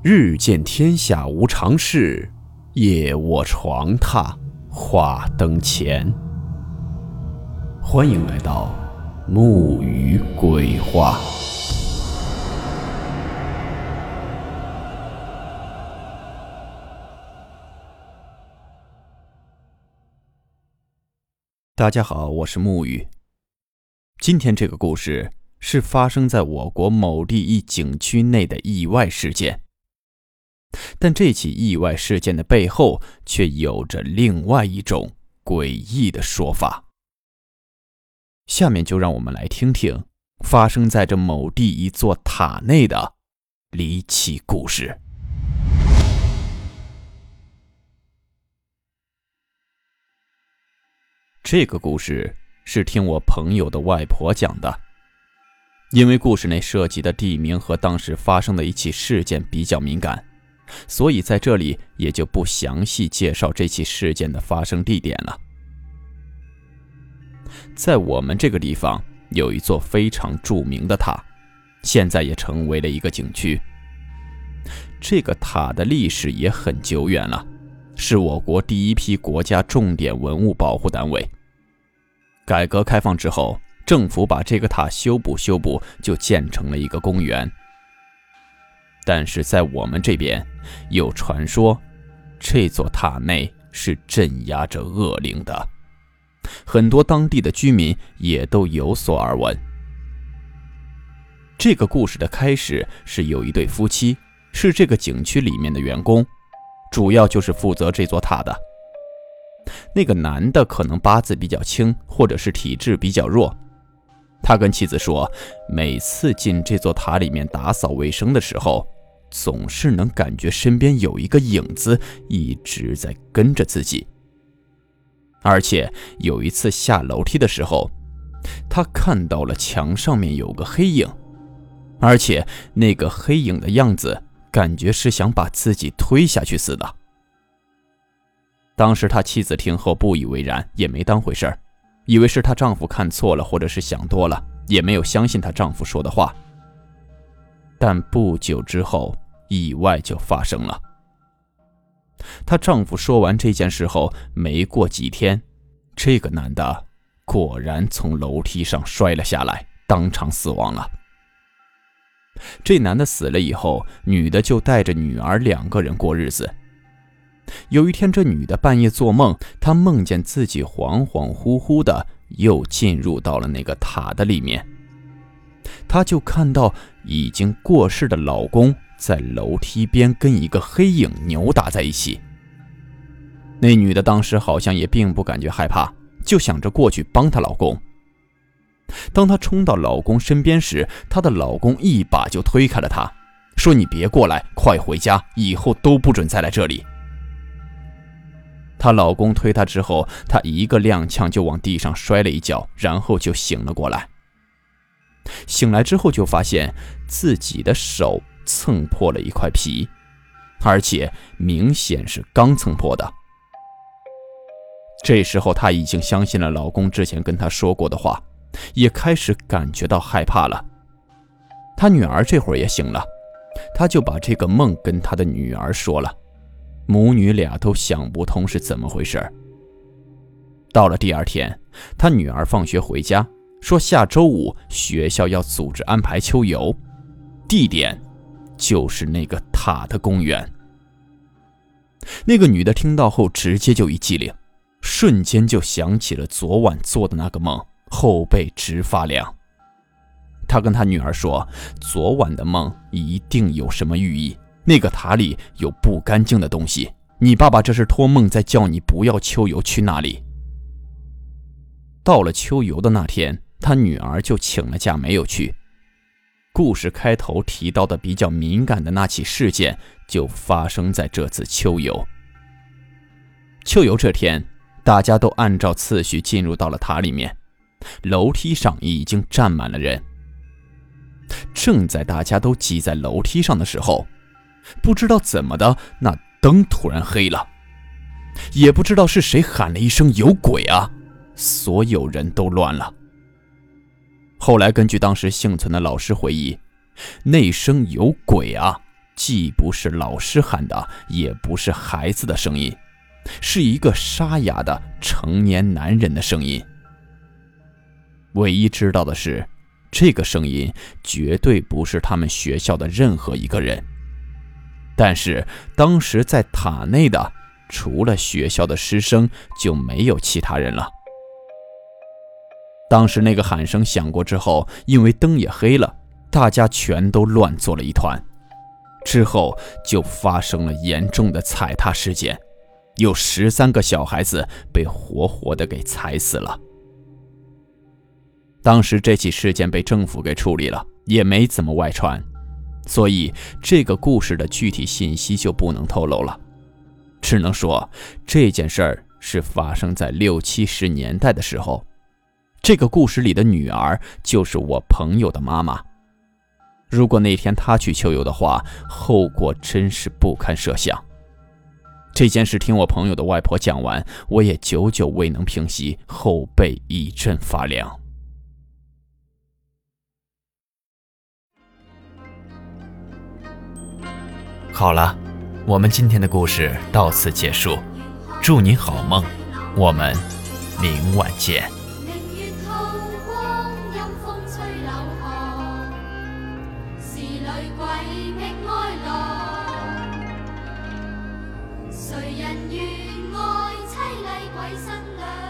日见天下无常事，夜卧床榻话灯前。欢迎来到木鱼鬼话。大家好，我是木鱼。今天这个故事是发生在我国某地一景区内的意外事件。但这起意外事件的背后却有着另外一种诡异的说法。下面就让我们来听听发生在这某地一座塔内的离奇故事。这个故事是听我朋友的外婆讲的，因为故事内涉及的地名和当时发生的一起事件比较敏感。所以在这里也就不详细介绍这起事件的发生地点了。在我们这个地方有一座非常著名的塔，现在也成为了一个景区。这个塔的历史也很久远了，是我国第一批国家重点文物保护单位。改革开放之后，政府把这个塔修补修补，就建成了一个公园。但是在我们这边，有传说，这座塔内是镇压着恶灵的，很多当地的居民也都有所耳闻。这个故事的开始是有一对夫妻，是这个景区里面的员工，主要就是负责这座塔的。那个男的可能八字比较轻，或者是体质比较弱，他跟妻子说，每次进这座塔里面打扫卫生的时候。总是能感觉身边有一个影子一直在跟着自己，而且有一次下楼梯的时候，他看到了墙上面有个黑影，而且那个黑影的样子感觉是想把自己推下去似的。当时他妻子听后不以为然，也没当回事儿，以为是她丈夫看错了，或者是想多了，也没有相信她丈夫说的话。但不久之后，意外就发生了。她丈夫说完这件事后，没过几天，这个男的果然从楼梯上摔了下来，当场死亡了。这男的死了以后，女的就带着女儿两个人过日子。有一天，这女的半夜做梦，她梦见自己恍恍惚惚的又进入到了那个塔的里面。她就看到已经过世的老公在楼梯边跟一个黑影扭打在一起。那女的当时好像也并不感觉害怕，就想着过去帮她老公。当她冲到老公身边时，她的老公一把就推开了她，说：“你别过来，快回家，以后都不准再来这里。”她老公推她之后，她一个踉跄就往地上摔了一跤，然后就醒了过来。醒来之后，就发现自己的手蹭破了一块皮，而且明显是刚蹭破的。这时候，她已经相信了老公之前跟她说过的话，也开始感觉到害怕了。她女儿这会儿也醒了，她就把这个梦跟她的女儿说了，母女俩都想不通是怎么回事。到了第二天，她女儿放学回家。说下周五学校要组织安排秋游，地点就是那个塔的公园。那个女的听到后直接就一激灵，瞬间就想起了昨晚做的那个梦，后背直发凉。她跟她女儿说，昨晚的梦一定有什么寓意，那个塔里有不干净的东西。你爸爸这是托梦在叫你不要秋游去那里。到了秋游的那天。他女儿就请了假，没有去。故事开头提到的比较敏感的那起事件，就发生在这次秋游。秋游这天，大家都按照次序进入到了塔里面，楼梯上已经站满了人。正在大家都挤在楼梯上的时候，不知道怎么的，那灯突然黑了，也不知道是谁喊了一声“有鬼啊”，所有人都乱了。后来，根据当时幸存的老师回忆，那声“有鬼啊”，既不是老师喊的，也不是孩子的声音，是一个沙哑的成年男人的声音。唯一知道的是，这个声音绝对不是他们学校的任何一个人。但是当时在塔内的，除了学校的师生，就没有其他人了。当时那个喊声响过之后，因为灯也黑了，大家全都乱作了一团。之后就发生了严重的踩踏事件，有十三个小孩子被活活的给踩死了。当时这起事件被政府给处理了，也没怎么外传。所以，这个故事的具体信息就不能透露了，只能说这件事儿是发生在六七十年代的时候。这个故事里的女儿就是我朋友的妈妈。如果那天她去秋游的话，后果真是不堪设想。这件事听我朋友的外婆讲完，我也久久未能平息，后背一阵发凉。好了，我们今天的故事到此结束，祝您好梦，我们明晚见。鬼新娘？